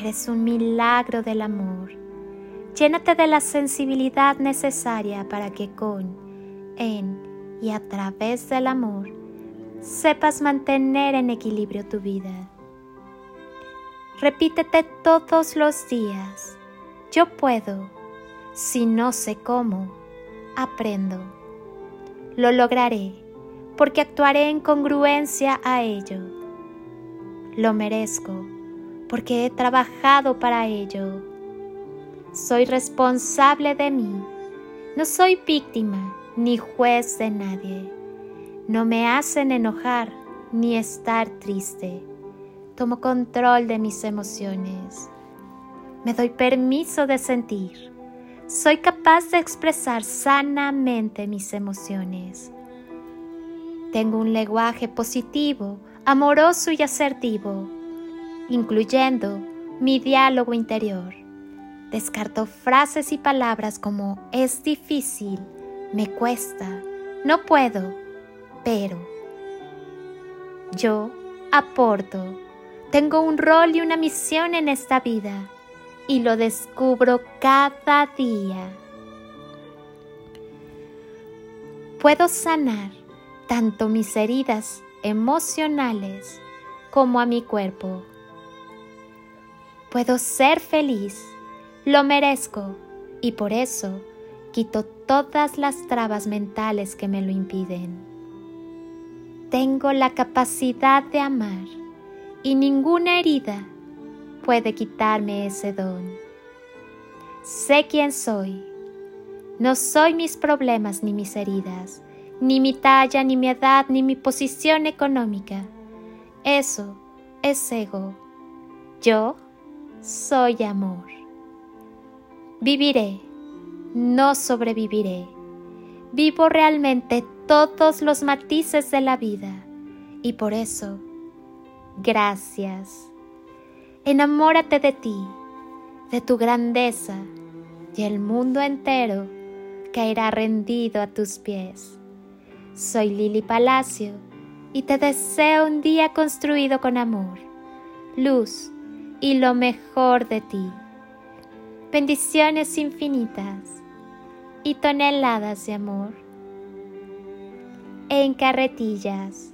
Eres un milagro del amor. Llénate de la sensibilidad necesaria para que con, en y a través del amor sepas mantener en equilibrio tu vida. Repítete todos los días. Yo puedo. Si no sé cómo, aprendo. Lo lograré porque actuaré en congruencia a ello. Lo merezco porque he trabajado para ello. Soy responsable de mí. No soy víctima ni juez de nadie. No me hacen enojar ni estar triste. Tomo control de mis emociones. Me doy permiso de sentir. Soy capaz de expresar sanamente mis emociones. Tengo un lenguaje positivo, amoroso y asertivo incluyendo mi diálogo interior. Descarto frases y palabras como es difícil, me cuesta, no puedo, pero. Yo aporto, tengo un rol y una misión en esta vida y lo descubro cada día. Puedo sanar tanto mis heridas emocionales como a mi cuerpo. Puedo ser feliz, lo merezco y por eso quito todas las trabas mentales que me lo impiden. Tengo la capacidad de amar y ninguna herida puede quitarme ese don. Sé quién soy. No soy mis problemas ni mis heridas, ni mi talla, ni mi edad, ni mi posición económica. Eso es ego. Yo soy amor. Viviré, no sobreviviré. Vivo realmente todos los matices de la vida y por eso, gracias. Enamórate de ti, de tu grandeza y el mundo entero caerá rendido a tus pies. Soy Lili Palacio y te deseo un día construido con amor, luz, y lo mejor de ti. Bendiciones infinitas y toneladas de amor en carretillas.